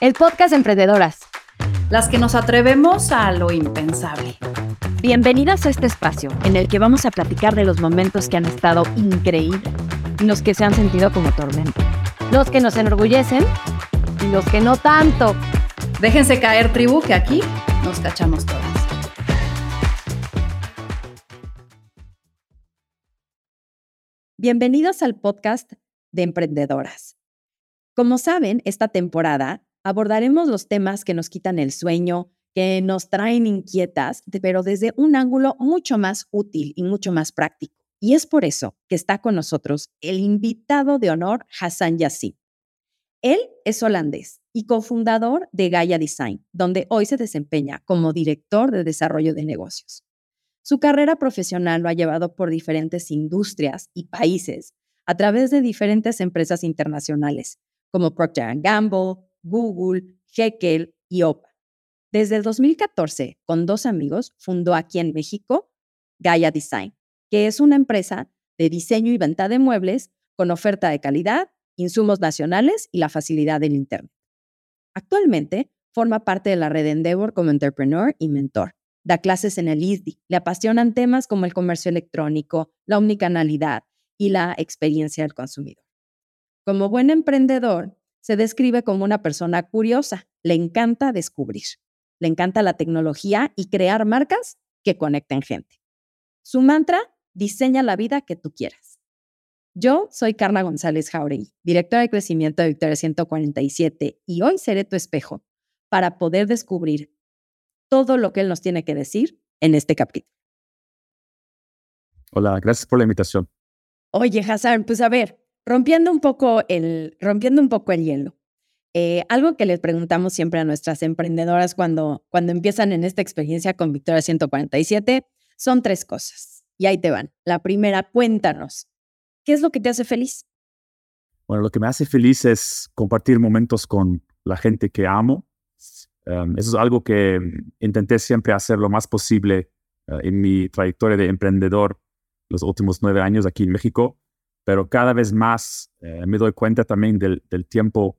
el podcast Emprendedoras. Las que nos atrevemos a lo impensable. Bienvenidas a este espacio en el que vamos a platicar de los momentos que han estado increíbles y los que se han sentido como tormento. Los que nos enorgullecen y los que no tanto. Déjense caer, tribu, que aquí nos cachamos todas. Bienvenidos al podcast de Emprendedoras. Como saben, esta temporada abordaremos los temas que nos quitan el sueño, que nos traen inquietas, pero desde un ángulo mucho más útil y mucho más práctico. Y es por eso que está con nosotros el invitado de honor Hassan Yassi. Él es holandés y cofundador de Gaia Design, donde hoy se desempeña como director de desarrollo de negocios. Su carrera profesional lo ha llevado por diferentes industrias y países a través de diferentes empresas internacionales, como Procter Gamble, Google, Jekyll y OPA. Desde el 2014, con dos amigos, fundó aquí en México Gaia Design, que es una empresa de diseño y venta de muebles con oferta de calidad, insumos nacionales y la facilidad del Internet. Actualmente forma parte de la red Endeavor como entrepreneur y mentor. Da clases en el ISDI. Le apasionan temas como el comercio electrónico, la omnicanalidad y la experiencia del consumidor. Como buen emprendedor, se describe como una persona curiosa, le encanta descubrir, le encanta la tecnología y crear marcas que conecten gente. Su mantra, diseña la vida que tú quieras. Yo soy Carla González Jauregui, directora de crecimiento de Victoria 147, y hoy seré tu espejo para poder descubrir todo lo que él nos tiene que decir en este capítulo. Hola, gracias por la invitación. Oye, Hassan, pues a ver, rompiendo un poco el, rompiendo un poco el hielo. Eh, algo que les preguntamos siempre a nuestras emprendedoras cuando, cuando empiezan en esta experiencia con Victoria 147 son tres cosas. Y ahí te van. La primera, cuéntanos, ¿qué es lo que te hace feliz? Bueno, lo que me hace feliz es compartir momentos con la gente que amo. Em, eso es algo que intenté siempre hacer lo más posible eh, en mi trayectoria de emprendedor los últimos nueve años aquí en México pero cada vez más eh, me doy cuenta también del, tiempo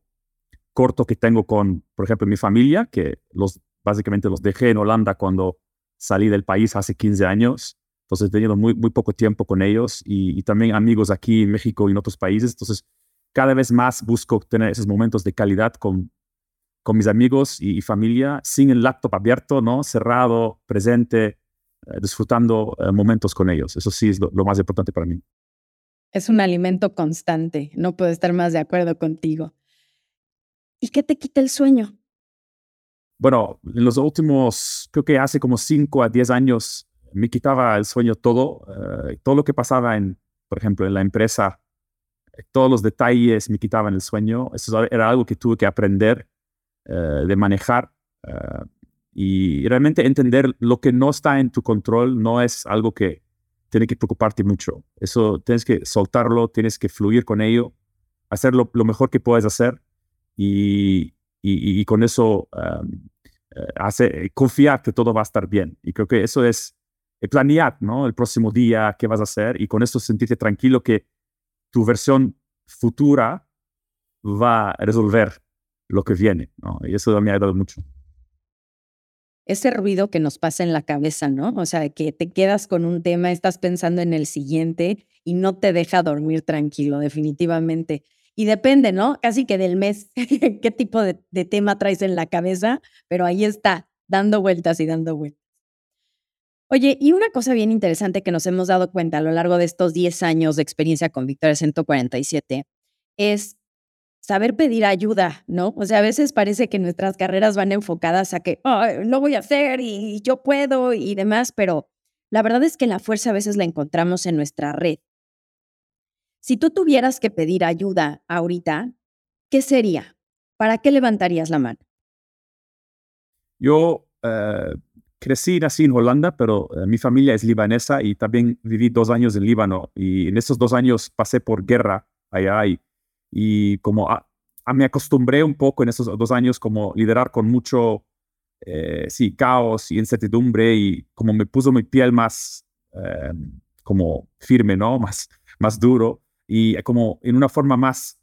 corto que tengo con, por ejemplo, mi familia, que los, básicamente los dejé en Holanda cuando salí del país hace 15 años. Entonces he tenido muy, muy poco tiempo con ellos y, también amigos aquí en México y en otros países. Entonces cada vez más busco tener esos momentos de calidad con, con mis amigos y, familia sin el laptop abierto, ¿no? cerrado, presente, eh, disfrutando eh, momentos con ellos. Eso sí es lo más importante para mí. Es un alimento constante, no puedo estar más de acuerdo contigo. ¿Y qué te quita el sueño? Bueno, en los últimos, creo que hace como 5 a 10 años, me quitaba el sueño todo, eh, todo lo que pasaba en, por ejemplo, en la empresa, eh, todos los detalles me quitaban el sueño. Eso era algo que tuve que aprender eh, de manejar y realmente entender lo que no está en tu control no es algo que tiene que preocuparte mucho. Eso tienes que soltarlo, tienes que fluir con ello, hacer lo, mejor que puedes hacer y, y, con eso eh, confiar que todo va a estar bien. Y creo que eso es planear, ¿no? El próximo día, qué vas a hacer y con eso sentirte tranquilo que tu versión futura va a resolver lo que viene. Y eso me ha ayudado mucho ese ruido que nos pasa en la cabeza, ¿no? O sea, que te quedas con un tema, estás pensando en el siguiente y no te deja dormir tranquilo, definitivamente. Y depende, ¿no? Casi que del mes, qué tipo de, tema traes en la cabeza, pero ahí está, dando vueltas y dando vueltas. Oye, y una cosa bien interesante que nos hemos dado cuenta a lo largo de estos 10 años de experiencia con Victoria 147 es saber pedir ayuda, ¿no? O sea, a veces parece que nuestras carreras van enfocadas a que lo voy a hacer y yo puedo y demás, pero la verdad es que la fuerza a veces la encontramos en nuestra red. Si tú tuvieras que pedir ayuda ahorita, ¿qué sería? ¿Para qué levantarías la mano? Yo eh, crecí y nací en Holanda, pero eh, mi familia es libanesa y también viví dos años en Líbano. Y en esos dos años pasé por guerra allá y y como a, me acostumbré un poco en esos dos años como liderar con mucho, eh, sí, caos y incertidumbre y como me puso mi piel más eh, como firme, ¿no? Más, más duro y como en una forma más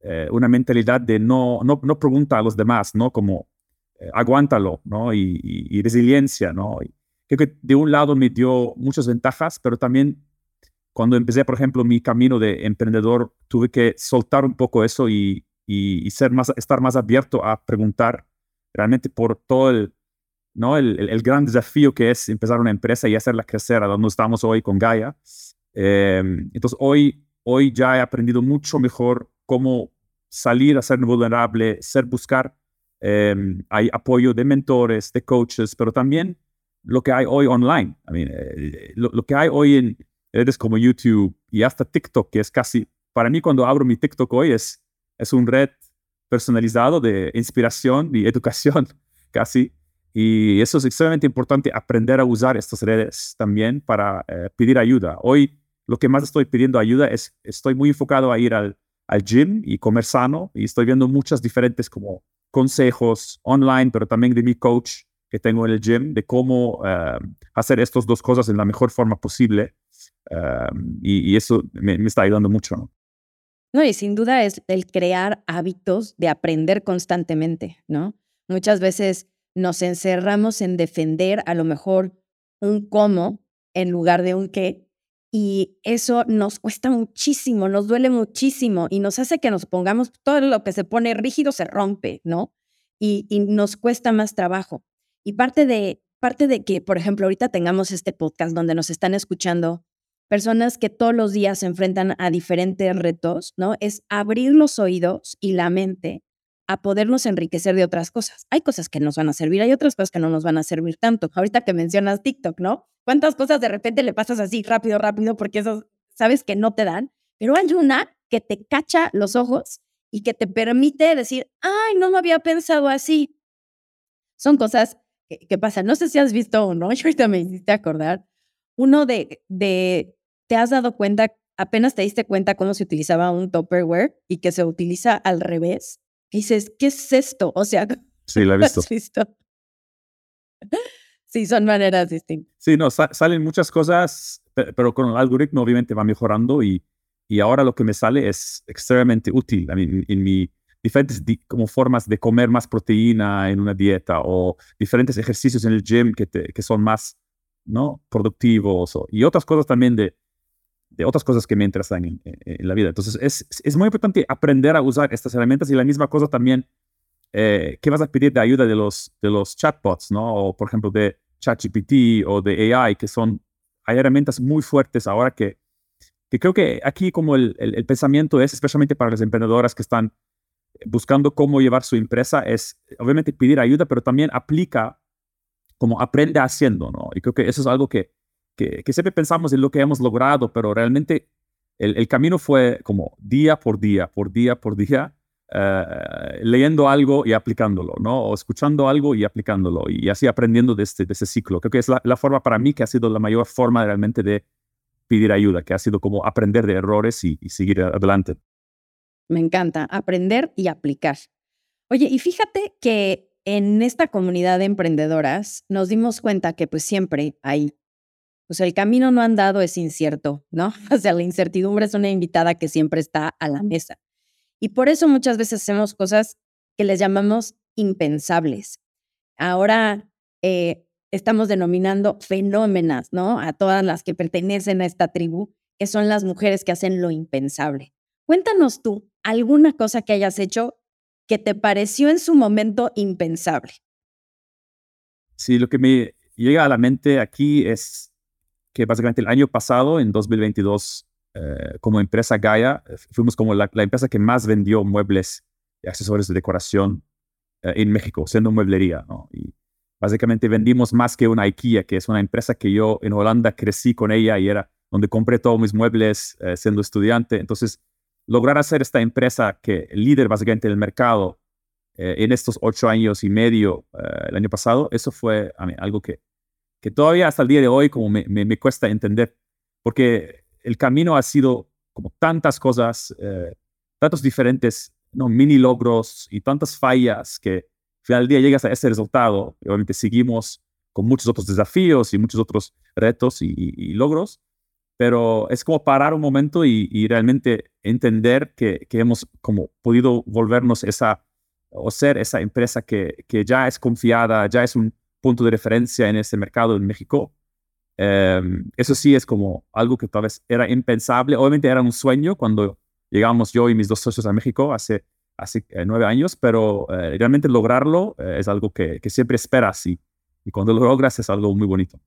eh, una mentalidad de no, no, no pregunta a los demás, ¿no? Como eh, aguántalo, ¿no? Y, resiliencia, ¿no? creo que de un lado me dio muchas ventajas, pero también cuando empecé, por ejemplo, mi camino de emprendedor, tuve que soltar un poco eso y, y, ser más, estar más abierto a preguntar realmente por todo el, ¿no? El, el, gran desafío que es empezar una empresa y hacerla crecer a donde estamos hoy con Gaia. Em, entonces, hoy, hoy ya he aprendido mucho mejor cómo salir a ser vulnerable, ser buscar. Em, hay apoyo de mentores, de coaches, pero también lo que hay hoy online. I mean, eh, lo, lo, que hay hoy en redes como YouTube y hasta TikTok, que es casi, para mí cuando abro mi TikTok hoy es, es un red personalizado de inspiración y educación, casi. Y eso es extremadamente importante, aprender a usar estas redes también para eh, pedir ayuda. Hoy lo que más estoy pidiendo ayuda es, estoy muy enfocado a ir al, al gym y comer sano y estoy viendo muchas diferentes como consejos online, pero también de mi coach que tengo en el gym, de cómo eh, hacer estas dos cosas en la mejor forma posible. Eh, y, eso me, está ayudando mucho. No, y sin duda es el crear hábitos de aprender constantemente, ¿no? Muchas veces nos encerramos en defender a lo mejor un cómo en lugar de un qué. Y eso nos cuesta muchísimo, nos duele muchísimo y nos hace que nos pongamos, todo lo que se pone rígido se rompe, ¿no? Y, y nos cuesta más trabajo. Y parte de, parte de que, por ejemplo, ahorita tengamos este podcast donde nos están escuchando personas que todos los días se enfrentan a diferentes retos, ¿no? Es abrir los oídos y la mente a podernos enriquecer de otras cosas. Hay cosas que nos van a servir, hay otras cosas que no nos van a servir tanto. Ahorita que mencionas TikTok, ¿no? ¿Cuántas cosas de repente le pasas así rápido, rápido, porque eso sabes que no te dan? Pero hay una que te cacha los ojos y que te permite decir, ay, no lo había pensado así. Son cosas que, pasan. No sé si has visto o no, yo ahorita me hiciste acordar. Uno de, de, ¿te has dado cuenta, apenas te diste cuenta cómo se utilizaba un Tupperware y que se utiliza al revés? Y dices, ¿qué es esto? O sea, sí, he visto. Has visto? sí, son maneras distintas. Sí, no, salen muchas cosas, pero con el algoritmo obviamente va mejorando y, y ahora lo que me sale es extremadamente útil en, mi diferentes como formas de comer más proteína en una dieta o diferentes ejercicios en el gym que, que son más ¿no? productivos y otras cosas también de, de otras cosas que me interesan en, la vida. Entonces, es, es, muy importante aprender a usar estas herramientas y la misma cosa también, eh, ¿qué vas a pedir de ayuda de los, de los chatbots, ¿no? O, por ejemplo, de ChatGPT o de AI, que son, hay herramientas muy fuertes ahora que, que creo que aquí como el, el, pensamiento es, especialmente para las emprendedoras que están buscando cómo llevar su empresa, es obviamente pedir ayuda, pero también aplica como aprende haciendo, ¿no? Y creo que eso es algo que que, siempre pensamos en lo que hemos logrado, pero realmente el, camino fue como día por día, por día por día, eh, leyendo algo y aplicándolo, ¿no? O escuchando algo y aplicándolo, y así aprendiendo de, este, ese ciclo. Creo que es la, forma para mí que ha sido la mayor forma realmente de pedir ayuda, que ha sido como aprender de errores y, y seguir adelante. Me encanta, aprender y aplicar. Oye, y fíjate que en esta comunidad de emprendedoras nos dimos cuenta que pues siempre hay pues el camino no andado es incierto, ¿no? O sea, la incertidumbre es una invitada que siempre está a la mesa. Y por eso muchas veces hacemos cosas que les llamamos impensables. Ahora eh, estamos denominando fenómenas, ¿no? A todas las que pertenecen a esta tribu, que son las mujeres que hacen lo impensable. Cuéntanos tú alguna cosa que hayas hecho que te pareció en su momento impensable. Sí, lo que me llega a la mente aquí es que básicamente el año pasado, en 2022, eh, como empresa Gaia, eh, fuimos como la, empresa que más vendió muebles y accesorios de decoración eh, en México, siendo mueblería. ¿no? Y básicamente vendimos más que una IKEA, que es una empresa que yo en Holanda crecí con ella y era donde compré todos mis muebles siendo estudiante. Entonces, lograr hacer esta empresa que líder básicamente del mercado en estos ocho años y medio el año pasado, eso fue a mí, algo que que todavía hasta el día de hoy como me, me, cuesta entender, porque el camino ha sido como tantas cosas, eh, tantos diferentes ¿no? mini logros y tantas fallas que al final día llegas a ese resultado y obviamente seguimos con muchos otros desafíos y muchos otros retos y, logros, pero es como parar un momento y, realmente entender que, que, hemos como podido volvernos esa o ser esa empresa que, que, ya es confiada, ya es un punto de referencia en ese mercado en México. Em, eso sí es como algo que tal vez era impensable. Obviamente era un sueño cuando llegamos yo y mis dos socios a México hace, hace eh, nueve años, pero eh, realmente lograrlo eh, es algo que, que, siempre esperas y, y cuando lo logras es algo muy bonito.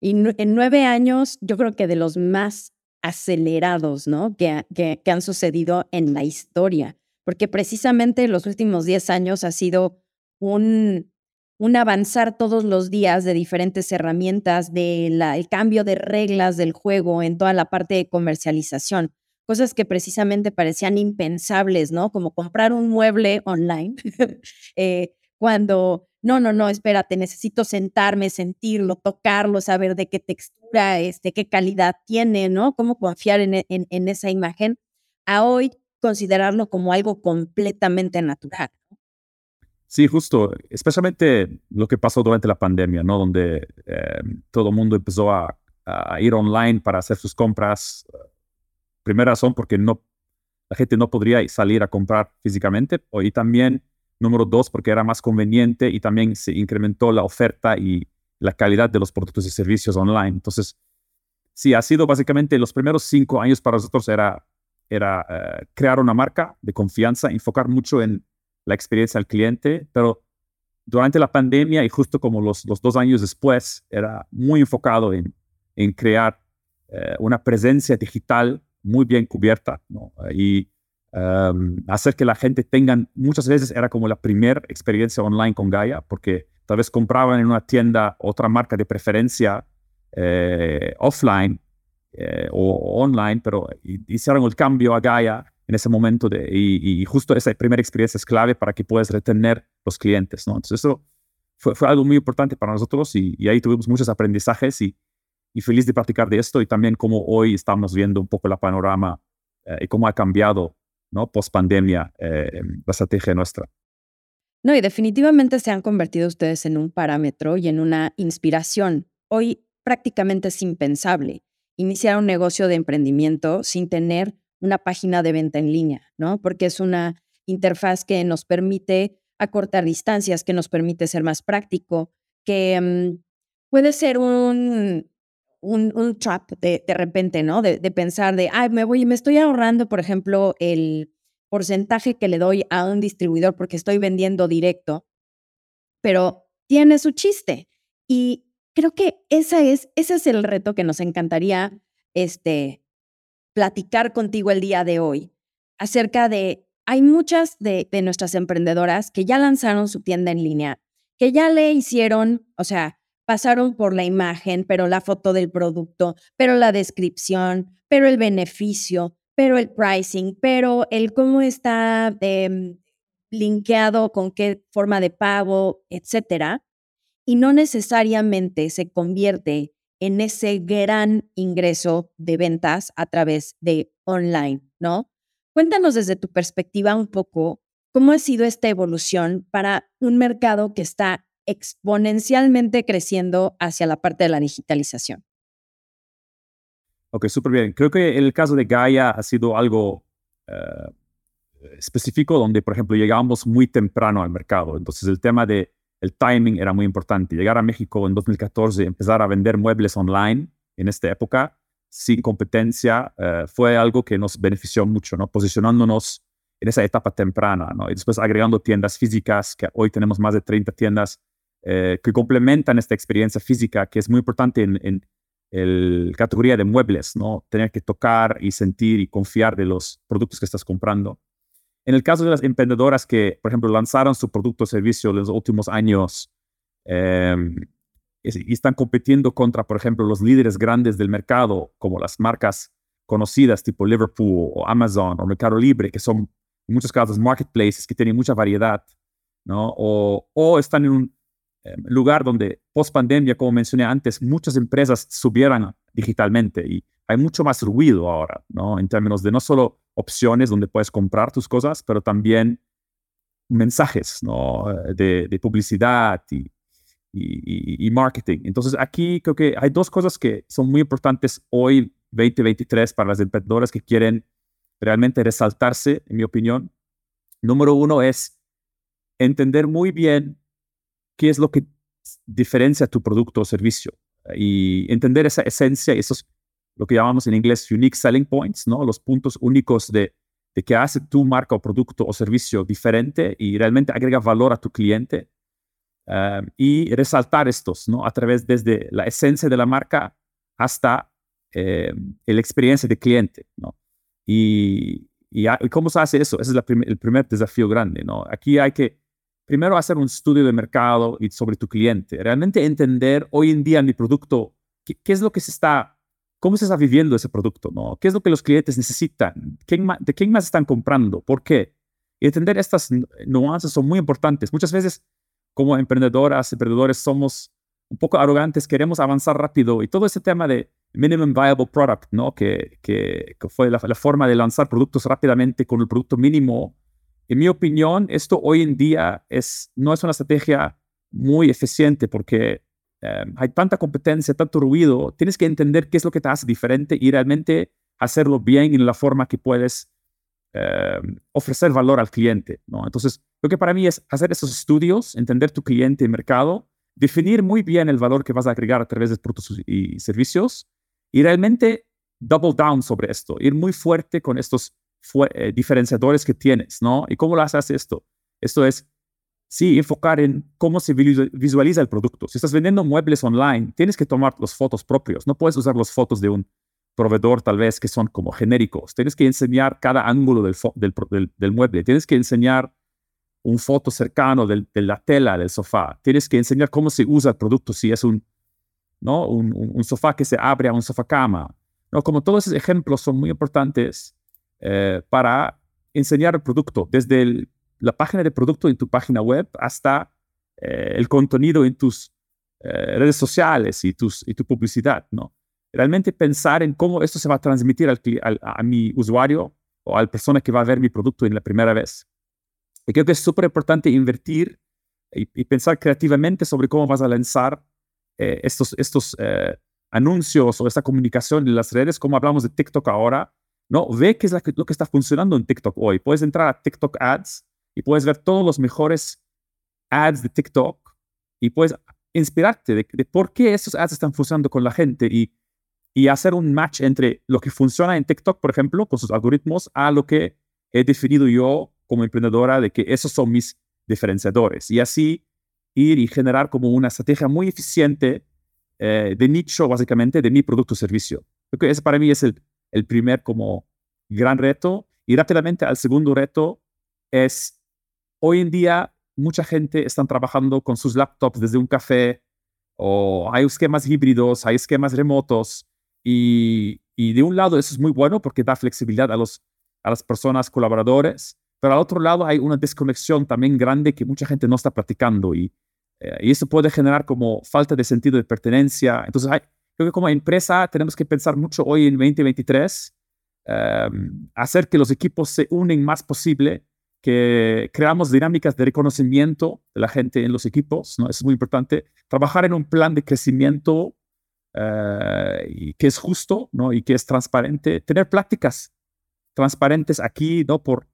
Y en nueve años, yo creo que de los más acelerados, ¿no? Que, que, que han sucedido en la historia, porque precisamente los últimos diez años ha sido un, un avanzar todos los días de diferentes herramientas, del el cambio de reglas del juego en toda la parte de comercialización, cosas que precisamente parecían impensables, ¿no? Como comprar un mueble online, eh, cuando no, no, no, espérate, necesito sentarme, sentirlo, tocarlo, saber de qué textura es, de qué calidad tiene, ¿no? Cómo confiar en, e, en, esa imagen, a hoy considerarlo como algo completamente natural. Sí, justo, especialmente lo que pasó durante la pandemia, ¿no? Donde eh, todo el mundo empezó a, ir online para hacer sus compras. Primera razón porque no, la gente no podría salir a comprar físicamente, y también Número dos, porque era más conveniente y también se incrementó la oferta y la calidad de los productos y servicios online. Entonces, sí, ha sido básicamente los primeros cinco años para nosotros era, era eh, crear una marca de confianza, enfocar mucho en la experiencia al cliente, pero durante la pandemia y justo como los, los dos años después, era muy enfocado en, en crear eh, una presencia digital muy bien cubierta. ¿no? Y hacer que la gente tengan, muchas veces era como la primera experiencia online con Gaia, porque tal vez compraban en una tienda otra marca de preferencia eh, offline eh, o, online, pero hicieron el cambio a Gaia en ese momento de, y, justo esa primera experiencia es clave para que puedas retener los clientes, ¿no? Entonces eso fue, algo muy importante para nosotros y, ahí tuvimos muchos aprendizajes y, y, feliz de practicar de esto y también como hoy estamos viendo un poco la panorama eh, y cómo ha cambiado ¿no? Post pandemia, eh, la estrategia nuestra. No, y definitivamente se han convertido ustedes en un parámetro y en una inspiración. Hoy prácticamente es impensable iniciar un negocio de emprendimiento sin tener una página de venta en línea, ¿no? Porque es una interfaz que nos permite acortar distancias, que nos permite ser más práctico, que mm, puede ser un, un, trap de, de, repente, ¿no? De, pensar de, ay, me voy, me estoy ahorrando, por ejemplo, el porcentaje que le doy a un distribuidor porque estoy vendiendo directo, pero tiene su chiste. Y creo que esa es, ese es el reto que nos encantaría este, platicar contigo el día de hoy acerca de, hay muchas de, nuestras emprendedoras que ya lanzaron su tienda en línea, que ya le hicieron, o sea, pasaron por la imagen, pero la foto del producto, pero la descripción, pero el beneficio, pero el pricing, pero el cómo está eh, linkeado con qué forma de pago, etcétera, y no necesariamente se convierte en ese gran ingreso de ventas a través de online, ¿no? Cuéntanos desde tu perspectiva un poco cómo ha sido esta evolución para un mercado que está exponencialmente creciendo hacia la parte de la digitalización. Ok, súper bien. Creo que el caso de Gaia ha sido algo eh, específico donde, por ejemplo, llegamos muy temprano al mercado. Entonces, el tema de el timing era muy importante. Llegar a México en 2014, empezar a vender muebles online en esta época, sin competencia, eh, fue algo que nos benefició mucho, ¿no? Posicionándonos en esa etapa temprana, ¿no? Y después agregando tiendas físicas, que hoy tenemos más de 30 tiendas eh, que complementan esta experiencia física, que es muy importante en, en la categoría de muebles, ¿no? Tener que tocar y sentir y confiar de los productos que estás comprando. En el caso de las emprendedoras que, por ejemplo, lanzaron su producto o servicio en los últimos años em, y están compitiendo contra, por ejemplo, los líderes grandes del mercado, como las marcas conocidas tipo Liverpool o Amazon o Mercado Libre, que son en muchos casos marketplaces que tienen mucha variedad, ¿no? O, o están en un Em, lugar donde post pandemia, como mencioné antes, muchas empresas subieran digitalmente y hay mucho más ruido ahora, ¿no? En términos de no solo opciones donde puedes comprar tus cosas, pero también mensajes, ¿no? De, publicidad y, y, marketing. Entonces, aquí creo que hay dos cosas que son muy importantes hoy, 2023, para las emprendedoras que quieren realmente resaltarse, en mi opinión. Número uno es entender muy bien qué es lo que diferencia tu producto o servicio y entender esa esencia, esos lo que llamamos en inglés unique selling points, ¿no? Los puntos únicos de, de que hace tu marca o producto o servicio diferente y realmente agrega valor a tu cliente Em, y resaltar estos, ¿no? A través desde la esencia de la marca hasta eh, la experiencia de cliente, ¿no? Y, y, cómo se hace eso? Ese es el primer desafío grande, ¿no? Aquí hay que primero hacer un estudio de mercado y sobre tu cliente, realmente entender hoy en día mi producto, qué, es lo que se está, cómo se está viviendo ese producto, ¿no? ¿Qué es lo que los clientes necesitan? ¿Quién ¿De quién más están comprando? ¿Por qué? Y entender estas nuances son muy importantes. Muchas veces como emprendedoras, emprendedores, somos un poco arrogantes, queremos avanzar rápido y todo ese tema de minimum viable product, ¿no? Que, que, fue la, forma de lanzar productos rápidamente con el producto mínimo. En mi opinión, esto hoy en día es, no es una estrategia muy eficiente porque eh, hay tanta competencia, tanto ruido. Tienes que entender qué es lo que te hace diferente y realmente hacerlo bien en la forma que puedes eh, ofrecer valor al cliente. ¿no? Entonces, lo que para mí es hacer esos estudios, entender tu cliente y mercado, definir muy bien el valor que vas a agregar a través de productos y servicios y realmente double down sobre esto, ir muy fuerte con estos eh, diferenciadores que tienes, ¿no? ¿Y cómo lo haces esto? Esto es, sí, enfocar en cómo se visualiza el producto. Si estás vendiendo muebles online, tienes que tomar los fotos propios, no puedes usar las fotos de un proveedor tal vez que son como genéricos. Tienes que enseñar cada ángulo del, mueble. Tienes que enseñar un foto cercano de la tela del sofá. Tienes que enseñar cómo se usa el producto, si es un, ¿no? un, sofá que se abre a un sofá cama. ¿no? Como todos esos ejemplos son muy importantes eh, para enseñar el producto, desde la página de producto en tu página web hasta eh, el contenido en tus eh, redes sociales y, tus, y tu publicidad. ¿no? realmente pensar en cómo esto se va a transmitir al, a mi usuario o a la persona que va a ver mi producto en la primera vez. Y creo que es súper importante invertir y, pensar creativamente sobre cómo vas a lanzar eh, estos, estos eh, anuncios o esta comunicación en las redes, como hablamos de TikTok ahora, ¿no? Ve qué es lo que está funcionando en TikTok hoy. Puedes entrar a TikTok Ads y puedes ver todos los mejores ads de TikTok y puedes inspirarte de, por qué esos ads están funcionando con la gente y y hacer un match entre lo que funciona en TikTok, por ejemplo, con sus algoritmos, a lo que he definido yo como emprendedora de que esos son mis diferenciadores. Y así ir y generar como una estrategia muy eficiente eh, de nicho, básicamente, de mi producto o servicio. Creo que ese para mí es el, el primer como gran reto. Y rápidamente al segundo reto es, hoy en día mucha gente está trabajando con sus laptops desde un café o hay esquemas híbridos, hay esquemas remotos y, de un lado eso es muy bueno porque da flexibilidad a, los, a las personas colaboradores, pero al otro lado hay una desconexión también grande que mucha gente no está practicando y, eh, y eso puede generar como falta de sentido de pertenencia. Entonces, hay, creo que como empresa tenemos que pensar mucho hoy en 2023, em, hacer que los equipos se unen más posible, que creamos dinámicas de reconocimiento de la gente en los equipos, ¿no? es muy importante. Trabajar en un plan de crecimiento eh, y que es justo ¿no? y que es transparente, tener prácticas transparentes aquí, ¿no? Por,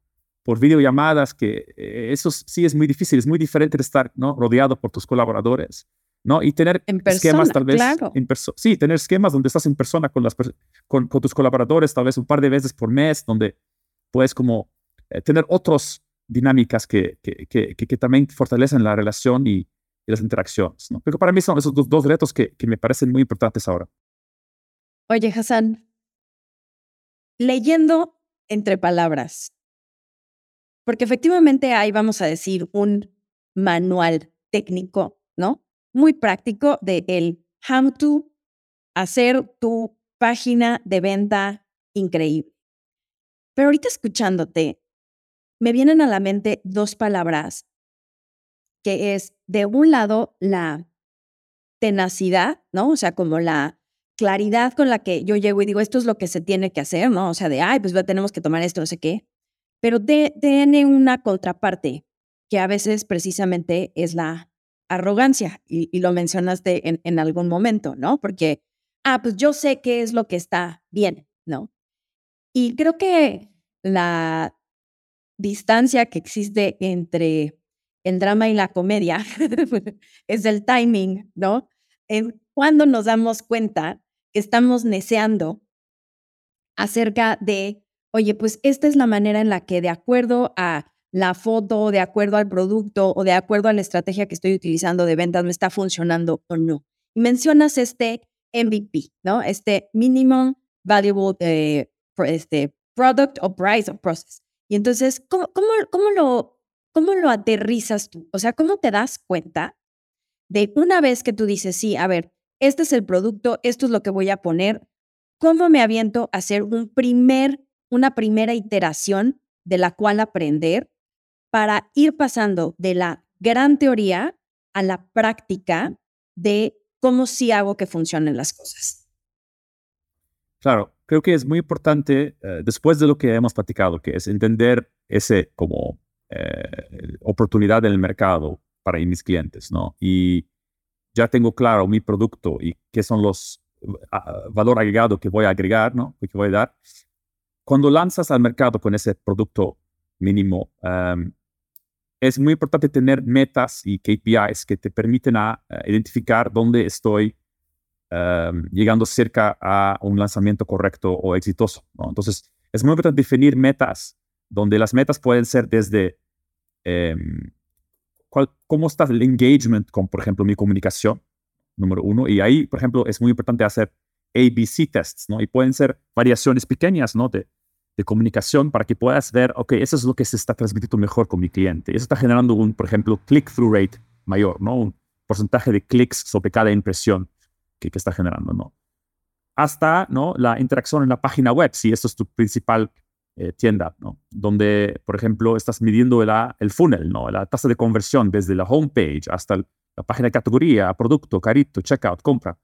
por videollamadas, que eh, eso sí es muy difícil, es muy diferente de estar ¿no? rodeado por tus colaboradores, ¿no? Y tener esquemas tal vez en persona. Sí, tener esquemas donde estás en persona con, las con, con, tus colaboradores, tal vez un par de veces por mes, donde puedes como eh, tener otras dinámicas que, que, que, que, también fortalecen la relación y, las interacciones. ¿no? Pero para mí son esos dos, retos que, que me parecen muy importantes ahora. Oye, Hassan, leyendo entre palabras, porque efectivamente hay, vamos a decir, un manual técnico, ¿no? Muy práctico de el how to hacer tu página de venta increíble. Pero ahorita escuchándote, me vienen a la mente dos palabras que es, de un lado, la tenacidad, ¿no? O sea, como la claridad con la que yo llego y digo, esto es lo que se tiene que hacer, ¿no? O sea, de, ay, pues tenemos que tomar esto, no sé qué. Pero tiene una contraparte que a veces precisamente es la arrogancia y, lo mencionaste en, en algún momento, ¿no? Porque, ah, pues yo sé qué es lo que está bien, ¿no? Y creo que la distancia que existe entre el drama y la comedia es el timing, ¿no? En cuando nos damos cuenta que estamos neceando acerca de, oye, pues esta es la manera en la que de acuerdo a la foto, de acuerdo al producto o de acuerdo a la estrategia que estoy utilizando de ventas me está funcionando o no. Y mencionas este MVP, ¿no? Este Minimum Valuable eh, este, Product o Price o Process. Y entonces, ¿cómo, cómo, cómo, lo, ¿cómo lo aterrizas tú? O sea, ¿cómo te das cuenta de una vez que tú dices, sí, a ver, este es el producto, esto es lo que voy a poner, ¿cómo me aviento a hacer un primer, una primera iteración de la cual aprender para ir pasando de la gran teoría a la práctica de cómo sí hago que funcionen las cosas? Claro, creo que es muy importante, eh, después de lo que hemos platicado, que es entender ese como eh, oportunidad en el mercado para mis clientes, ¿no? Y ya tengo claro mi producto y qué son los uh, valor agregado que voy a agregar, ¿no? Que voy a dar. Cuando lanzas al mercado con ese producto mínimo, um, es muy importante tener metas y KPIs que te permiten a, identificar dónde estoy um, llegando cerca a un lanzamiento correcto o exitoso. ¿no? Entonces, es muy importante definir metas, donde las metas pueden ser desde um, cómo está el engagement con, por ejemplo, mi comunicación, número uno. Y ahí, por ejemplo, es muy importante hacer ABC tests, ¿no? Y pueden ser variaciones pequeñas, ¿no? De, de comunicación para que puedas ver, ok, eso es lo que se está transmitiendo mejor con mi cliente. Eso está generando un, por ejemplo, click-through rate mayor, ¿no? Un porcentaje de clics sobre cada impresión que, está generando, ¿no? Hasta, ¿no? La interacción en la página web, si esto es tu principal eh, tienda, ¿no? donde, por ejemplo, estás midiendo la, el funnel, ¿no? la tasa de conversión desde la homepage hasta la página de categoría, producto, carito, checkout, compra.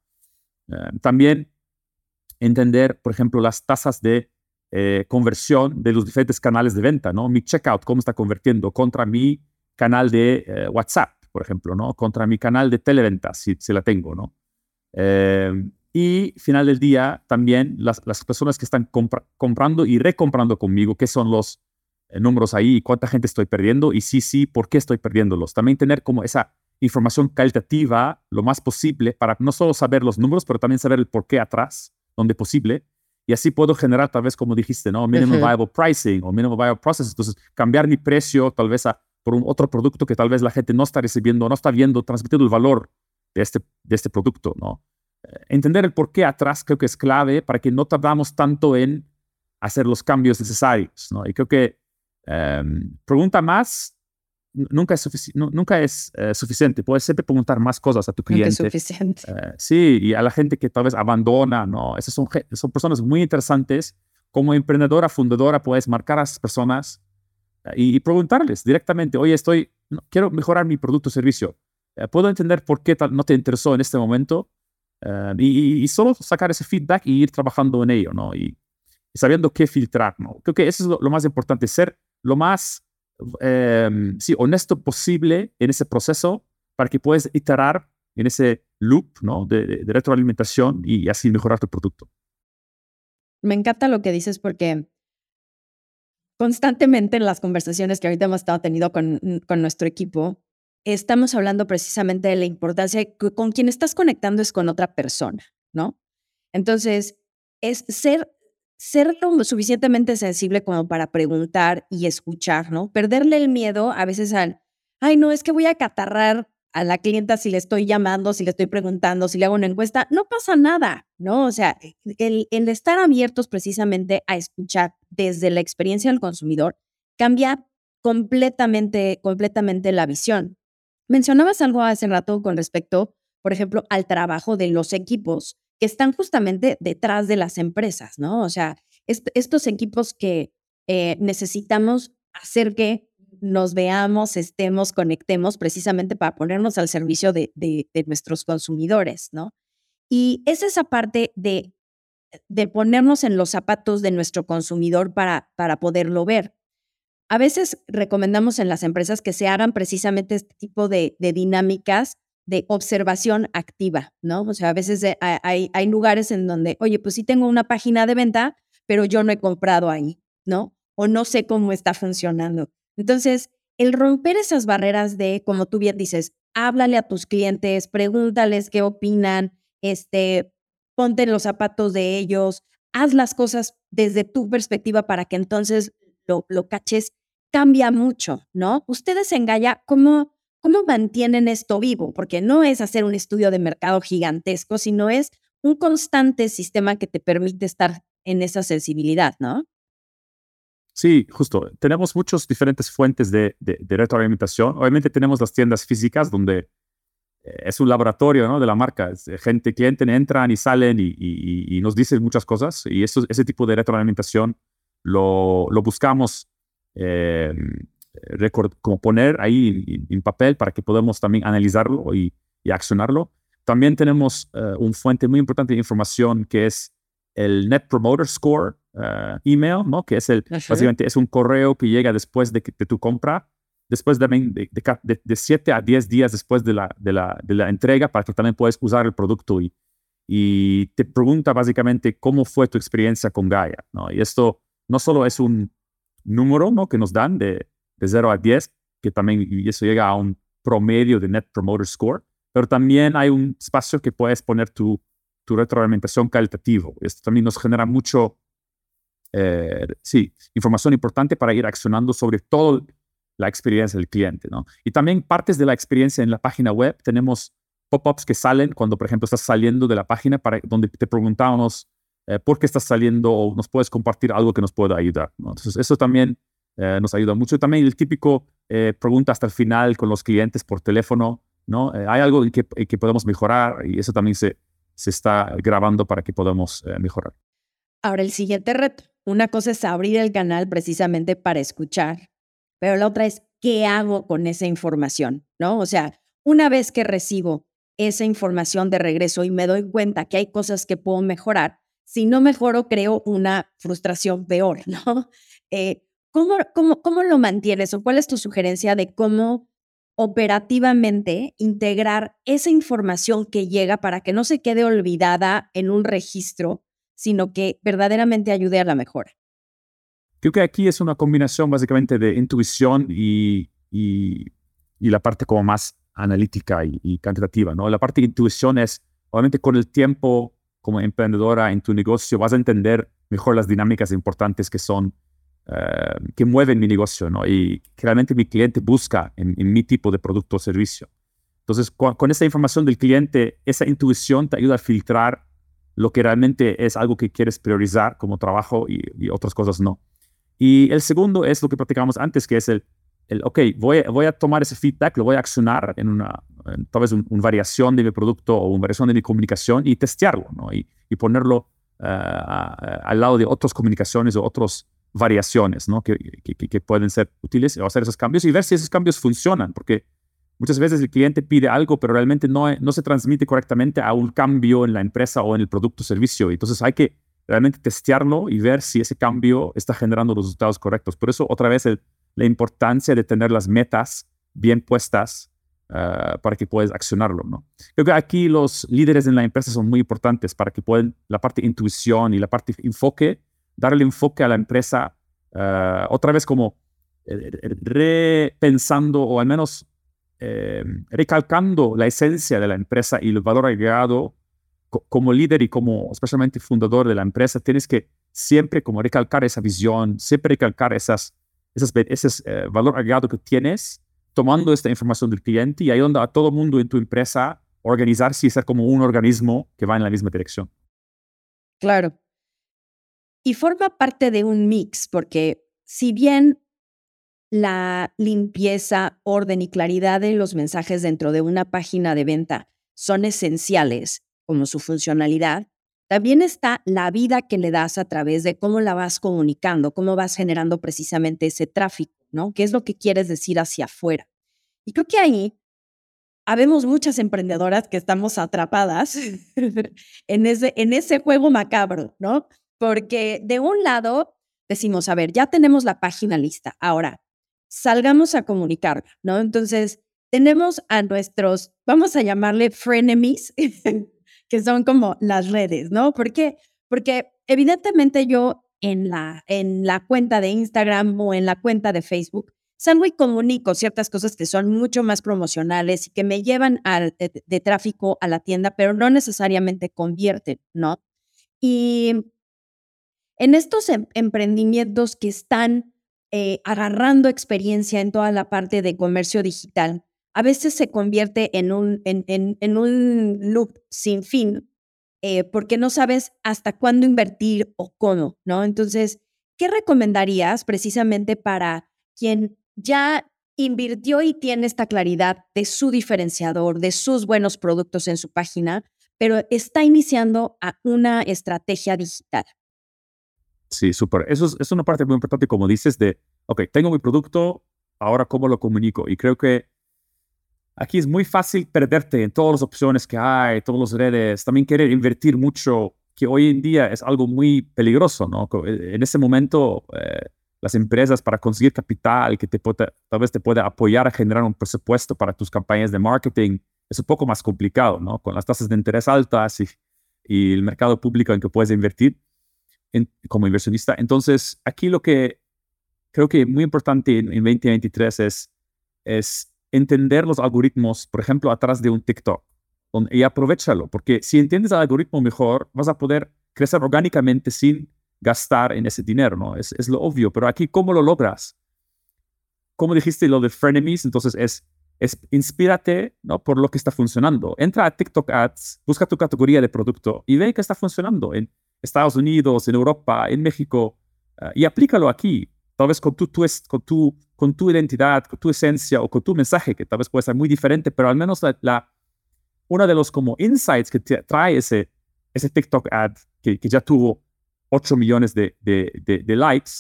Eh, también entender, por ejemplo, las tasas de eh, conversión de los diferentes canales de venta, ¿no? Mi checkout, cómo está convirtiendo contra mi canal de WhatsApp, por ejemplo, ¿no? Contra mi canal de televenta, si, si la tengo, ¿no? Y final del día, también las, personas que están comprando y recomprando conmigo, qué son los eh, números ahí, cuánta gente estoy perdiendo y sí, sí, por qué estoy perdiéndolos. También tener como esa información calitativa lo más posible para no solo saber los números, pero también saber el por qué atrás, donde posible. Y así puedo generar, tal vez, como dijiste, ¿no? Minimum viable pricing o minimum viable process. Entonces, cambiar mi precio, tal vez, a, por un otro producto que tal vez la gente no está recibiendo, no está viendo, transmitiendo el valor de este, de este producto, ¿no? entender el por qué atrás creo que es clave para que no tardamos tanto en hacer los cambios necesarios. ¿no? Y creo que em, pregunta más nunca es, nunca es eh, suficiente. Puedes siempre preguntar más cosas a tu cliente. Nunca es suficiente. Eh, sí, y a la gente que tal vez abandona, ¿no? Esas son, son personas muy interesantes. Como emprendedora, fundadora, puedes marcar a esas personas eh, y, preguntarles directamente, oye, estoy, quiero mejorar mi producto o servicio. ¿Puedo entender por qué no te interesó en este momento? Eh, y, solo sacar ese feedback y ir trabajando en ello, ¿no? Y, sabiendo qué filtrar, ¿no? Creo que eso es lo, más importante, ser lo más, em, sí, honesto posible en ese proceso para que puedas iterar en ese loop, ¿no? De, retroalimentación y, así mejorar tu producto. Me encanta lo que dices porque constantemente en las conversaciones que ahorita hemos estado teniendo con, con nuestro equipo, estamos hablando precisamente de la importancia que con quien estás conectando es con otra persona, ¿no? Entonces, es ser, ser lo suficientemente sensible como para preguntar y escuchar, ¿no? Perderle el miedo a veces al, ay, no, es que voy a catarrar a la clienta si le estoy llamando, si le estoy preguntando, si le hago una encuesta, no pasa nada, ¿no? O sea, el, el estar abiertos precisamente a escuchar desde la experiencia del consumidor cambia completamente, completamente la visión. Mencionabas algo hace rato con respecto, por ejemplo, al trabajo de los equipos que están justamente detrás de las empresas, ¿no? O sea, estos equipos que eh, necesitamos hacer que nos veamos, estemos, conectemos precisamente para ponernos al servicio de, de, nuestros consumidores, ¿no? Y es esa parte de, de ponernos en los zapatos de nuestro consumidor para, para poderlo ver. A veces recomendamos en las empresas que se hagan precisamente este tipo de, dinámicas de observación activa, ¿no? O sea, a veces hay, hay lugares en donde, oye, pues sí tengo una página de venta, pero yo no he comprado ahí, ¿no? O no sé cómo está funcionando. Entonces, el romper esas barreras de, como tú bien dices, háblale a tus clientes, pregúntales qué opinan, este, ponte los zapatos de ellos, haz las cosas desde tu perspectiva para que entonces lo, lo caches, cambia mucho, ¿no? Ustedes en Gaia, ¿cómo, ¿cómo mantienen esto vivo? Porque no es hacer un estudio de mercado gigantesco, sino es un constante sistema que te permite estar en esa sensibilidad, ¿no? Sí, justo. Tenemos muchas diferentes fuentes de, de, retroalimentación. Obviamente tenemos las tiendas físicas donde eh, es un laboratorio ¿no? de la marca. Gente, clientes entran y salen y, y, y, nos dicen muchas cosas. Y eso, ese tipo de retroalimentación lo, lo buscamos eh, como poner ahí en, papel para que podamos también analizarlo y, accionarlo. También tenemos uh, un fuente muy importante de información que es el Net Promoter Score uh, email, ¿no? que es el, básicamente es un correo que llega después de, tu compra, después de, de, de, 7 a 10 días después de la, de, la, de la entrega para que también puedas usar el producto y, y te pregunta básicamente cómo fue tu experiencia con Gaia. ¿no? Y esto no solo es un número ¿no? que nos dan de, de 0 a 10, que también eso llega a un promedio de Net Promoter Score, pero también hay un espacio que puedes poner tu, tu retroalimentación calitativa. Esto también nos genera mucho, eh, sí, información importante para ir accionando sobre toda la experiencia del cliente. ¿no? Y también partes de la experiencia en la página web, tenemos pop-ups que salen cuando, por ejemplo, estás saliendo de la página para, donde te preguntamos eh, por qué estás saliendo o nos puedes compartir algo que nos pueda ayudar. Entonces, eso también eh, nos ayuda mucho. También el típico eh, pregunta hasta el final con los clientes por teléfono, ¿no? hay algo en que, que, podemos mejorar y eso también se, se está grabando para que podamos mejorar. Ahora, el siguiente reto. Una cosa es abrir el canal precisamente para escuchar, pero la otra es qué hago con esa información, ¿no? O sea, una vez que recibo esa información de regreso y me doy cuenta que hay cosas que puedo mejorar, si no mejoro, creo una frustración peor, ¿no? Eh, ¿cómo, cómo, ¿Cómo lo mantienes o cuál es tu sugerencia de cómo operativamente integrar esa información que llega para que no se quede olvidada en un registro, sino que verdaderamente ayude a la mejora? Creo que aquí es una combinación básicamente de intuición y, y, la parte como más analítica y, y, cantitativa, ¿no? La parte de intuición es, obviamente con el tiempo como emprendedora en tu negocio, vas a entender mejor las dinámicas importantes que son, eh, que mueven mi negocio, ¿no? Y que realmente mi cliente busca en, mi tipo de producto o servicio. Entonces, con, esa información del cliente, esa intuición te ayuda a filtrar lo que realmente es algo que quieres priorizar como trabajo y, y otras cosas no. Y el segundo es lo que platicamos antes, que es el, el ok, voy, voy a tomar ese feedback, lo voy a accionar en una, tal vez una variación de mi producto o una variación de mi comunicación y testearlo, ¿no? Y, y ponerlo uh, al lado de otras comunicaciones o otras variaciones, ¿no? Que, que, que, pueden ser útiles o hacer esos cambios y ver si esos cambios funcionan, porque muchas veces el cliente pide algo, pero realmente no, no se transmite correctamente a un cambio en la empresa o en el producto o servicio. Entonces hay que realmente testearlo y ver si ese cambio está generando los resultados correctos. Por eso, otra vez, el, la importancia de tener las metas bien puestas Ah, para que puedas accionarlo. ¿no? Creo que aquí los líderes en la empresa son muy importantes para que puedan la parte intuición y la parte enfoque, darle enfoque a la empresa uh, otra vez como eh, repensando o al menos eh, recalcando la esencia de la empresa y el valor agregado como líder y como especialmente fundador de la empresa, tienes que siempre como recalcar esa visión, siempre recalcar esas, esas, ese eh, valor agregado que tienes tomando esta información del cliente y ayudando a todo mundo en tu empresa organizarse y ser como un organismo que va en la misma dirección. Claro. Y forma parte de un mix, porque si bien la limpieza, orden y claridad de los mensajes dentro de una página de venta son esenciales, como su funcionalidad, también está la vida que le das a través de cómo la vas comunicando, cómo vas generando precisamente ese tráfico. ¿no? ¿Qué es lo que quieres decir hacia afuera? Y creo que ahí habemos muchas emprendedoras que estamos atrapadas en ese, en ese juego macabro, ¿no? Porque de un lado decimos, a ver, ya tenemos la página lista. Ahora, salgamos a comunicar, ¿no? Entonces, tenemos a nuestros, vamos a llamarle frenemies, que son como las redes, ¿no? ¿Por qué? Porque evidentemente yo en la, en la cuenta de Instagram o en la cuenta de Facebook salgo y comunico ciertas cosas que son mucho más promocionales y que me llevan al, de, tráfico a la tienda, pero no necesariamente convierten, ¿no? Y en estos em, emprendimientos que están eh, agarrando experiencia en toda la parte de comercio digital, a veces se convierte en un, en, en, un loop sin fin, eh, porque no sabes hasta cuándo invertir o cómo, ¿no? Entonces, ¿qué recomendarías precisamente para quien ya invirtió y tiene esta claridad de su diferenciador, de sus buenos productos en su página, pero está iniciando a una estrategia digital? Sí, súper. Eso es, es, una parte muy importante, como dices, de, ok, tengo mi producto, ahora cómo lo comunico. Y creo que aquí es muy fácil perderte en todas las opciones que hay, todas las redes, también querer invertir mucho, que hoy en día es algo muy peligroso, ¿no? En ese momento, eh, las empresas para conseguir capital que te puede, tal vez te pueda apoyar a generar un presupuesto para tus campañas de marketing, es un poco más complicado, ¿no? Con las tasas de interés altas y, y el mercado público en que puedes invertir como inversionista. Entonces, aquí lo que creo que es muy importante en, 2023 es, es entender los algoritmos, por ejemplo, atrás de un TikTok, y aprovechalo, porque si entiendes el algoritmo mejor, vas a poder crecer orgánicamente sin gastar en ese dinero, ¿no? Es, es lo obvio, pero aquí, ¿cómo lo logras? Como dijiste lo de frenemies, entonces es, es inspírate, ¿no? Por lo que está funcionando. Entra a TikTok Ads, busca tu categoría de producto y ve que está funcionando. En, Estados Unidos, en Europa, en México, eh, y aplícalo aquí, tal vez con tu, con, tu, con tu identidad, con tu esencia o con tu mensaje, que tal vez puede ser muy diferente, pero al menos la, uno de los como insights que trae ese, ese TikTok ad que, ya tuvo 8 millones de, de, likes,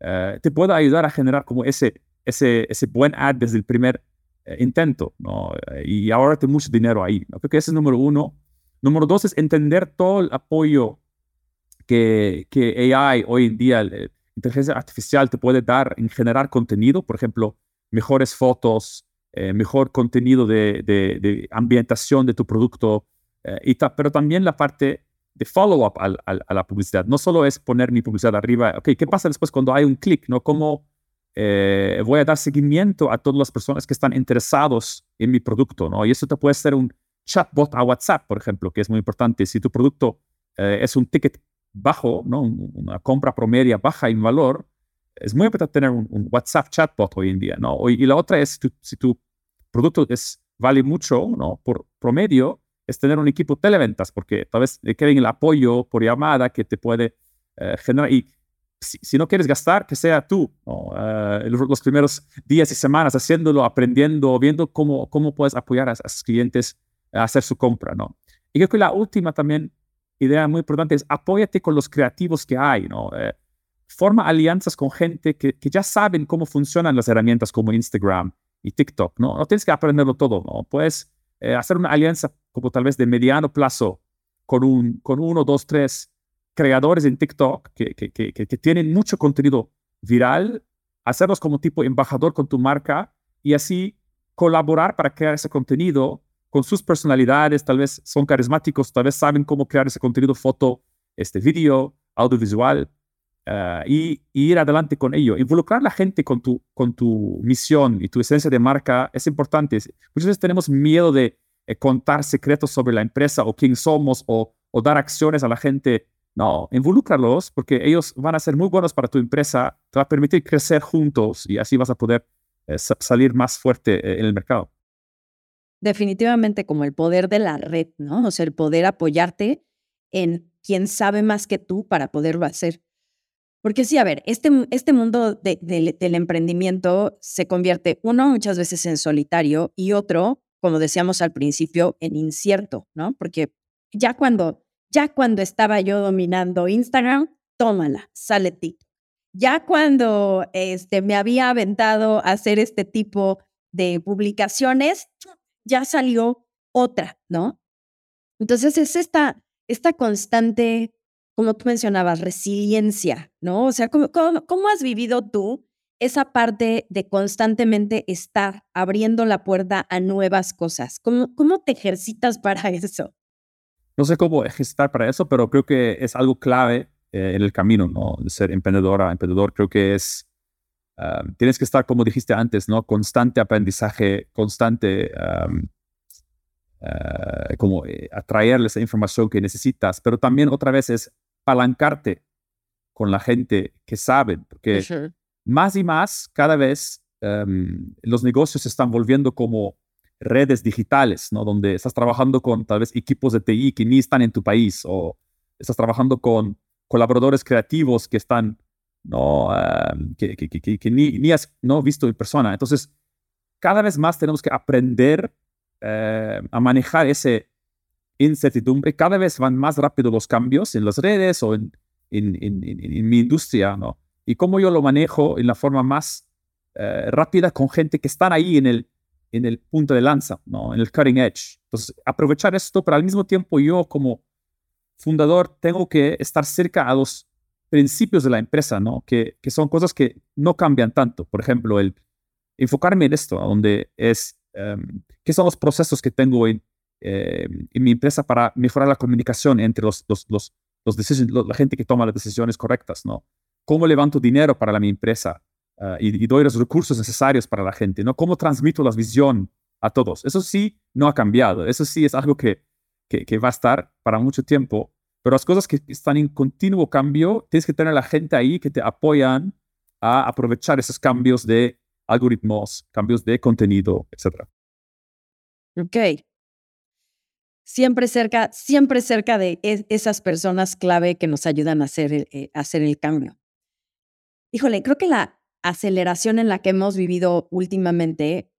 eh, te puede ayudar a generar como ese, ese, ese buen ad desde el primer eh, intento, ¿no? Y ahorrarte mucho dinero ahí. ¿no? Creo que ese es número uno. Número dos es entender todo el apoyo que, que AI hoy en día, la inteligencia artificial te puede dar en generar contenido, por ejemplo, mejores fotos, eh, mejor contenido de, ambientación de tu producto, eh, y pero también la parte de follow-up a la publicidad. No solo es poner mi publicidad arriba, ok, ¿qué pasa después cuando hay un clic? ¿no? ¿Cómo eh, voy a dar seguimiento a todas las personas que están interesados en mi producto? ¿no? Y eso te puede ser un chatbot a WhatsApp, por ejemplo, que es muy importante. Si tu producto es un ticket bajo, ¿no? una compra promedia baja en valor, es muy importante tener un, WhatsApp chatbot hoy en día, ¿no? Y, la otra es, si tu producto es, vale mucho, ¿no? Por promedio, es tener un equipo televentas, porque tal vez quieren el apoyo por llamada que te puede eh, generar. Y si, no quieres gastar, que sea tú, eh, los, primeros días y semanas haciéndolo, aprendiendo, viendo cómo, cómo puedes apoyar a, a sus clientes a hacer su compra, ¿no? Y creo que la última también idea muy importante es apóyate con los creativos que hay, ¿no? Eh, forma alianzas con gente que, que, ya saben cómo funcionan las herramientas como Instagram y TikTok, ¿no? No tienes que aprenderlo todo, ¿no? Puedes eh, hacer una alianza como tal vez de mediano plazo con, un, con uno, dos, tres creadores en TikTok que, que, que, que tienen mucho contenido viral, hacerlos como tipo embajador con tu marca y así colaborar para crear ese contenido con sus personalidades, tal vez son carismáticos, tal vez saben cómo crear ese contenido, foto, este video, audiovisual, uh, y, ir adelante con ello. Involucrar a la gente con tu, con tu misión y tu esencia de marca es importante. Muchas veces tenemos miedo de eh, contar secretos sobre la empresa o quién somos o, dar acciones a la gente. No, involúcralos porque ellos van a ser muy buenos para tu empresa, te va a permitir crecer juntos y así vas a poder eh, salir más fuerte en el mercado definitivamente como el poder de la red, ¿no? O sea, el poder apoyarte en quien sabe más que tú para poderlo hacer. Porque sí, a ver, este, este mundo del emprendimiento se convierte, uno, muchas veces en solitario y otro, como decíamos al principio, en incierto, ¿no? Porque ya cuando, ya cuando estaba yo dominando Instagram, tómala, sale TikTok. Ya cuando este, me había aventado a hacer este tipo de publicaciones, ya salió otra, ¿no? Entonces es esta, esta constante, como tú mencionabas, resiliencia, ¿no? O sea, ¿cómo, cómo, has vivido tú esa parte de constantemente estar abriendo la puerta a nuevas cosas. ¿Cómo, cómo te ejercitas para eso? No sé cómo ejercitar para eso, pero creo que es algo clave eh, en el camino, ¿no? De ser emprendedora, emprendedor, creo que es, ah, tienes que estar, como dijiste antes, ¿no? Constante aprendizaje, constante, um, como eh, atraerle esa información que necesitas, pero también otra vez es palancarte con la gente que sabe, porque más y más, cada vez em, los negocios se están volviendo como redes digitales, ¿no? Donde estás trabajando con tal vez equipos de TI que ni están en tu país o estás trabajando con colaboradores creativos que están, ¿no? Em, que, que, ni, ni, has ¿no? visto en persona. Entonces, cada vez más tenemos que aprender eh, a manejar ese incertidumbre. Cada vez van más rápido los cambios en las redes o en, en, en, en mi industria, ¿no? y cómo yo lo manejo en la forma más eh, rápida con gente que están ahí en el, en el punto de lanza, ¿no? en el cutting edge. Entonces, aprovechar esto, pero al mismo tiempo yo como fundador tengo que estar cerca a los principios de la empresa, ¿no? que, que son cosas que no cambian tanto. Por ejemplo, el enfocarme en esto, donde es, um, qué son los procesos que tengo en, em, en mi empresa para mejorar la comunicación entre los, los, los, los la gente que toma las decisiones correctas, ¿no? cómo levanto dinero para la, mi empresa ah, y, doy los recursos necesarios para la gente, ¿no? Cómo transmito la visión a todos. Eso sí no ha cambiado. Eso sí es algo que, que, va a estar para mucho tiempo. Pero las cosas que están en continuo cambio, tienes que tener a la gente ahí que te apoyan a aprovechar esos cambios de algoritmos, cambios de contenido, etc. Ok. Siempre cerca, siempre cerca de esas personas clave que nos ayudan a hacer, eh, a hacer el cambio. Híjole, creo que la aceleración en la que hemos vivido últimamente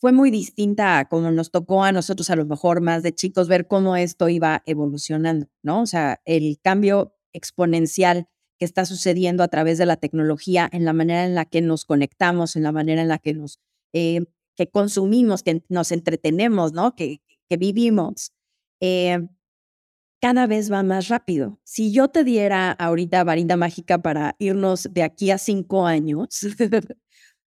fue muy distinta a como nos tocó a nosotros a lo mejor más de chicos ver cómo esto iba evolucionando, ¿no? O sea, el cambio exponencial que está sucediendo a través de la tecnología en la manera en la que nos conectamos, en la manera en la que nos eh, que consumimos, que nos entretenemos, ¿no? Que, que vivimos. Eh, cada vez va más rápido. Si yo te diera ahorita varita mágica para irnos de aquí a cinco años,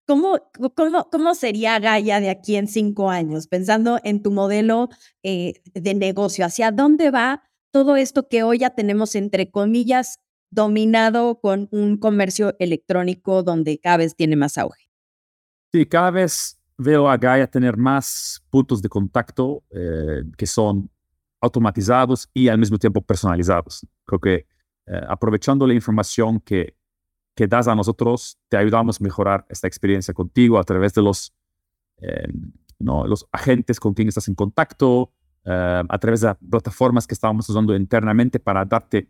¿cómo, cómo, cómo sería Gaia de aquí en cinco años? Pensando en tu modelo eh, de negocio, ¿hacia dónde va todo esto que hoy ya tenemos, entre comillas, dominado con un comercio electrónico donde cada vez tiene más auge? Sí, cada vez veo a Gaia tener más puntos de contacto eh, que son automatizados y al mismo tiempo personalizados. Creo que eh, aprovechando la información que, que das a nosotros, te ayudamos a mejorar esta experiencia contigo a través de los, eh, ¿no? los agentes con quien estás en contacto, eh, a través de plataformas que estábamos usando internamente para darte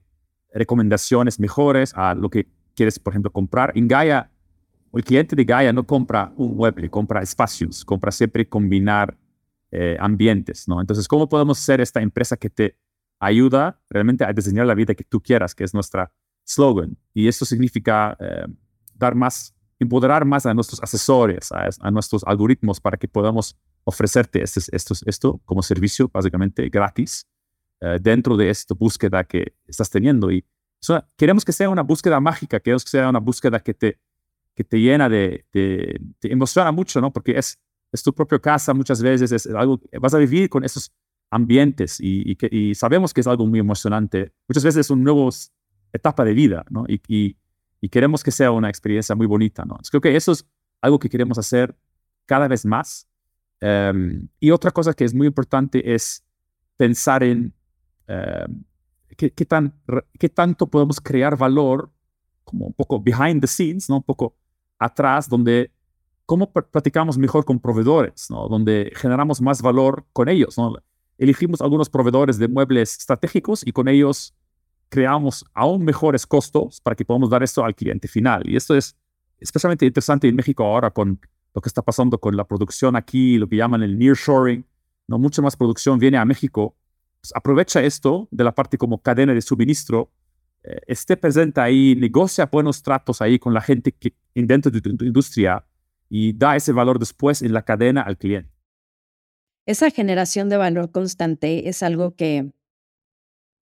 recomendaciones mejores a lo que quieres, por ejemplo, comprar. En Gaia, el cliente de Gaia no compra un mueble, compra espacios, compra siempre combinar eh, ambientes, ¿no? Entonces, ¿cómo podemos ser esta empresa que te ayuda realmente a diseñar la vida que tú quieras, que es nuestra slogan? Y esto significa eh, dar más, empoderar más a nuestros asesores, a, nuestros algoritmos para que podamos ofrecerte este, esto, esto como servicio básicamente gratis eh, dentro de esta búsqueda que estás teniendo. Y queremos que sea una búsqueda mágica, queremos que sea una búsqueda que te, que te llena de, de, te emociona mucho, ¿no? Porque es es tu propia casa muchas veces, es algo, vas a vivir con esos ambientes y, y, sabemos que es algo muy emocionante. Muchas veces es una nueva etapa de vida, ¿no? Y, y, queremos que sea una experiencia muy bonita, ¿no? creo que eso es algo que queremos hacer cada vez más. Em, y otra cosa que es muy importante es pensar en em, qué, qué, tan, qué tanto podemos crear valor como un poco behind the scenes, ¿no? Un poco atrás, donde cómo platicamos mejor con proveedores, ¿no? donde generamos más valor con ellos. ¿no? Elegimos algunos proveedores de muebles estratégicos y con ellos creamos aún mejores costos para que podamos dar esto al cliente final. Y esto es especialmente interesante en México ahora con lo que está pasando con la producción aquí, lo que llaman el nearshoring. ¿no? Mucha más producción viene a México. Pues aprovecha esto de la parte como cadena de suministro eh, esté presente ahí, negocia buenos tratos ahí con la gente que dentro de tu industria y da ese valor después en la cadena al cliente. Esa generación de valor constante es algo que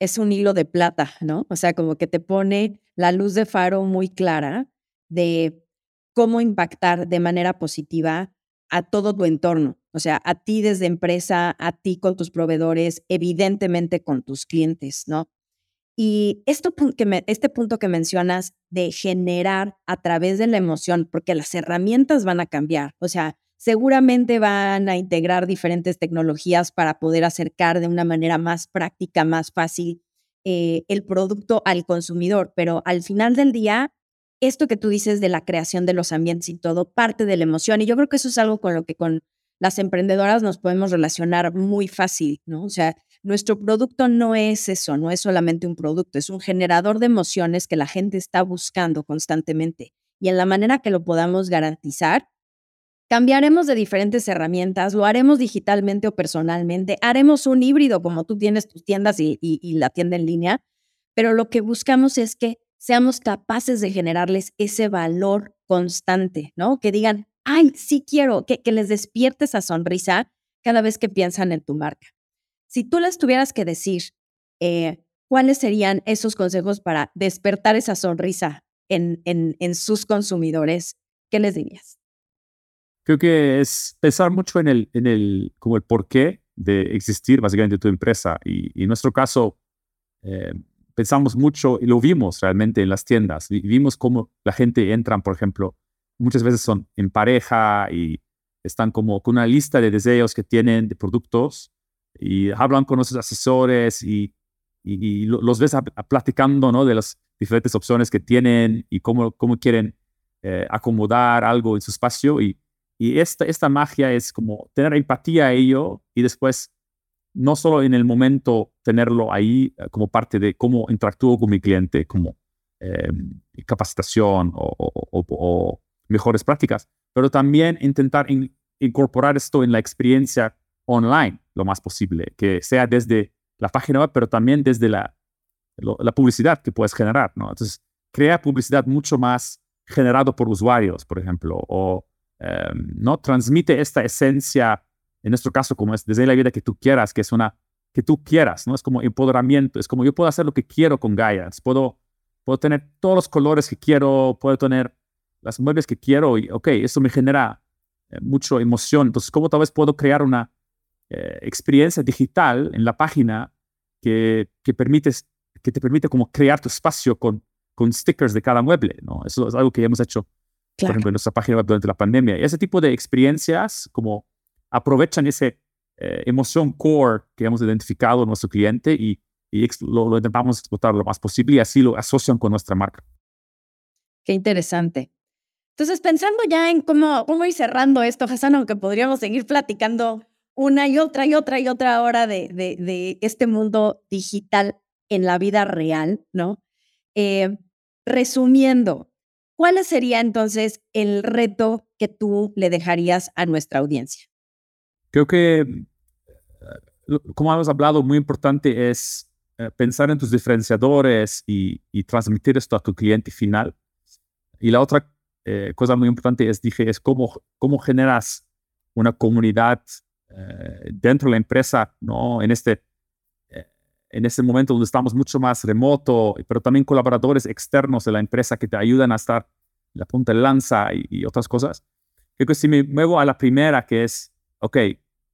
es un hilo de plata, ¿no? O sea, como que te pone la luz de faro muy clara de cómo impactar de manera positiva a todo tu entorno, o sea, a ti desde empresa, a ti con tus proveedores, evidentemente con tus clientes, ¿no? Y esto que este punto que mencionas de generar a través de la emoción, porque las herramientas van a cambiar, o sea, seguramente van a integrar diferentes tecnologías para poder acercar de una manera más práctica, más fácil eh, el producto al consumidor, pero al final del día esto que tú dices de la creación de los ambientes y todo, parte de la emoción. Y yo creo que eso es algo con lo que con las emprendedoras nos podemos relacionar muy fácil, ¿no? O sea, nuestro producto no es eso, no es solamente un producto, es un generador de emociones que la gente está buscando constantemente. Y en la manera que lo podamos garantizar, cambiaremos de diferentes herramientas, lo haremos digitalmente o personalmente, haremos un híbrido como tú tienes tus tiendas y, la tienda en línea, pero lo que buscamos es que seamos capaces de generarles ese valor constante, ¿no? Que digan, ay, sí quiero, que, les despierte esa sonrisa cada vez que piensan en tu marca. Si tú les tuvieras que decir eh, cuáles serían esos consejos para despertar esa sonrisa en sus consumidores, ¿qué les dirías? Creo que es pensar mucho en el, en el, como el porqué de existir básicamente tu empresa. Y, en nuestro caso, eh, pensamos mucho y lo vimos realmente en las tiendas. Vimos cómo la gente entra, por ejemplo, muchas veces son en pareja y están como con una lista de deseos que tienen de productos y hablan con nuestros asesores y, y, los ves platicando ¿no? de las diferentes opciones que tienen y cómo, cómo quieren eh, acomodar algo en su espacio. Y, y esta, esta magia es como tener empatía a ello y después no solo en el momento tenerlo ahí eh, como parte de cómo interactúo con mi cliente, como em, capacitación o, mejores prácticas, pero también intentar incorporar esto en la experiencia online lo más posible, que sea desde la página web, pero también desde la, publicidad que puedes generar, ¿no? Entonces, crea publicidad mucho más generado por usuarios, por ejemplo, o em, no transmite esta esencia en nuestro caso, como es desde la vida que tú quieras, que es una que tú quieras, ¿no? Es como empoderamiento, es como yo puedo hacer lo que quiero con Gaia, puedo, puedo tener todos los colores que quiero, puedo tener las muebles que quiero y, ok, eso me genera eh, mucha emoción. Entonces, ¿cómo tal vez puedo crear una eh, experiencia digital en la página que, que, permites, que te permite como crear tu espacio con, con stickers de cada mueble, ¿no? Eso es algo que hemos hecho, por ejemplo, en nuestra página web durante la pandemia. Y ese tipo de experiencias como aprovechan esa eh, emoción core que hemos identificado en nuestro cliente y, lo, intentamos explotar lo más posible y así lo asocian con nuestra marca. Qué interesante. Entonces, pensando ya en cómo, cómo ir cerrando esto, Hassan, aunque podríamos seguir platicando una y otra y otra y otra hora de, de, este mundo digital en la vida real, ¿no? Eh, resumiendo, ¿cuál sería entonces el reto que tú le dejarías a nuestra audiencia? Creo que, eh, como hemos hablado, muy importante es eh, pensar en tus diferenciadores y, transmitir esto a tu cliente final. Y la otra eh, cosa muy importante es, dije, es cómo, cómo generas una comunidad dentro de la empresa, ¿no? En este, en este momento donde estamos mucho más remoto, pero también colaboradores externos de la empresa que te ayudan a estar en la punta de lanza y, y otras cosas. Creo que si me muevo a la primera, que es ok,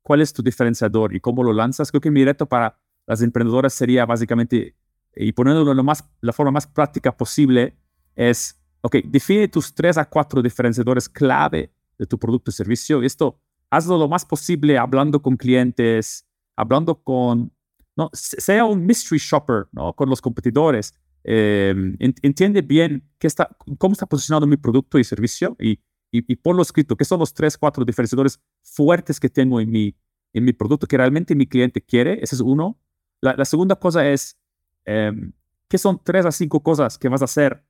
¿cuál es tu diferenciador y cómo lo lanzas? Creo que mi reto para las emprendedoras sería básicamente, y poniéndolo lo más, la forma más práctica posible, es, ok, define tus tres a cuatro diferenciadores clave de tu producto o servicio. Esto, hazlo lo más posible hablando con clientes, hablando con, no, sea un mystery shopper, ¿no? Con los competidores. Em, entiende bien qué está, cómo está posicionado mi producto y servicio y y, por lo escrito, ¿qué son los tres, cuatro diferenciadores fuertes que tengo en mi, en mi producto que realmente mi cliente quiere? Ese es uno. La, segunda cosa es, em, ¿qué son tres a cinco cosas que vas a hacer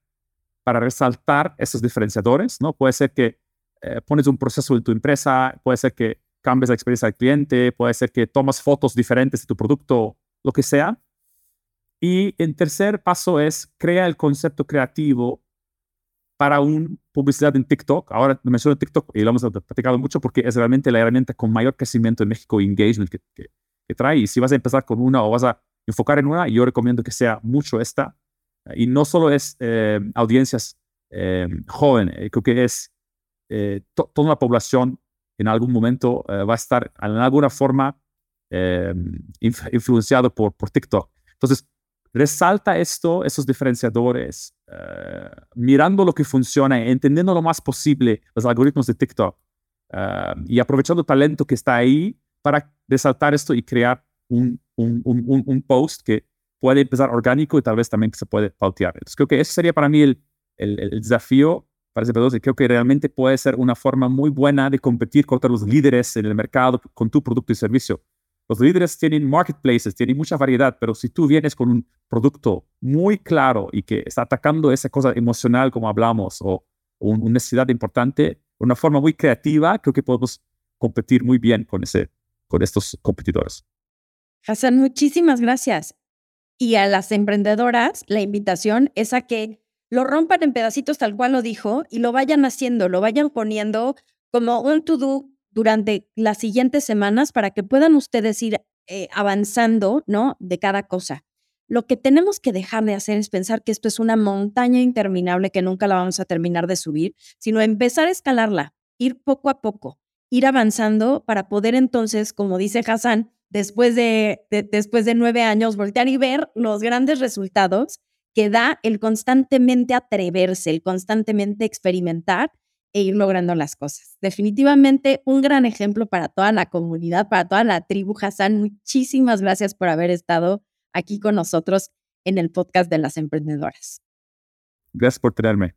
para resaltar esos diferenciadores? ¿no? Puede ser que eh, pones un proceso en tu empresa, puede ser que cambies la experiencia del cliente, puede ser que tomas fotos diferentes de tu producto, lo que sea. Y el tercer paso es crea el concepto creativo para una publicidad en TikTok. Ahora menciono TikTok y lo hemos platicado mucho porque es realmente la herramienta con mayor crecimiento en México engagement que, que, trae. Y si vas a empezar con una o vas a enfocar en una, yo recomiendo que sea mucho esta. Y no solo es eh, audiencias eh, jóvenes, creo que es eh, toda la población en algún momento eh, va a estar en alguna forma influenciado por, por TikTok. Entonces, resalta esto, esos diferenciadores, mirando lo que funciona, entendiendo lo más posible los algoritmos de TikTok y aprovechando el talento que está ahí para resaltar esto y crear un, un, un, un post que puede empezar orgánico y tal vez también se puede pautear. Entonces creo que ese sería para mí el, el, desafío para ese y creo que realmente puede ser una forma muy buena de competir contra los líderes en el mercado con tu producto y servicio. Los líderes tienen marketplaces, tienen mucha variedad, pero si tú vienes con un producto muy claro y que está atacando esa cosa emocional como hablamos o, una necesidad importante, una forma muy creativa, creo que podemos competir muy bien con, ese, con estos competidores. Hassan, muchísimas gracias. Y a las emprendedoras, la invitación es a que lo rompan en pedacitos tal cual lo dijo y lo vayan haciendo, lo vayan poniendo como un to-do durante las siguientes semanas para que puedan ustedes ir eh, avanzando, ¿no? De cada cosa. Lo que tenemos que dejar de hacer es pensar que esto es una montaña interminable que nunca la vamos a terminar de subir, sino empezar a escalarla, ir poco a poco, ir avanzando para poder entonces, como dice Hassan, después de, después de nueve años, voltear y ver los grandes resultados que da el constantemente atreverse, el constantemente experimentar e ir logrando las cosas. Definitivamente un gran ejemplo para toda la comunidad, para toda la tribu Hassan. Muchísimas gracias por haber estado aquí con nosotros en el podcast de las emprendedoras. Gracias por tenerme.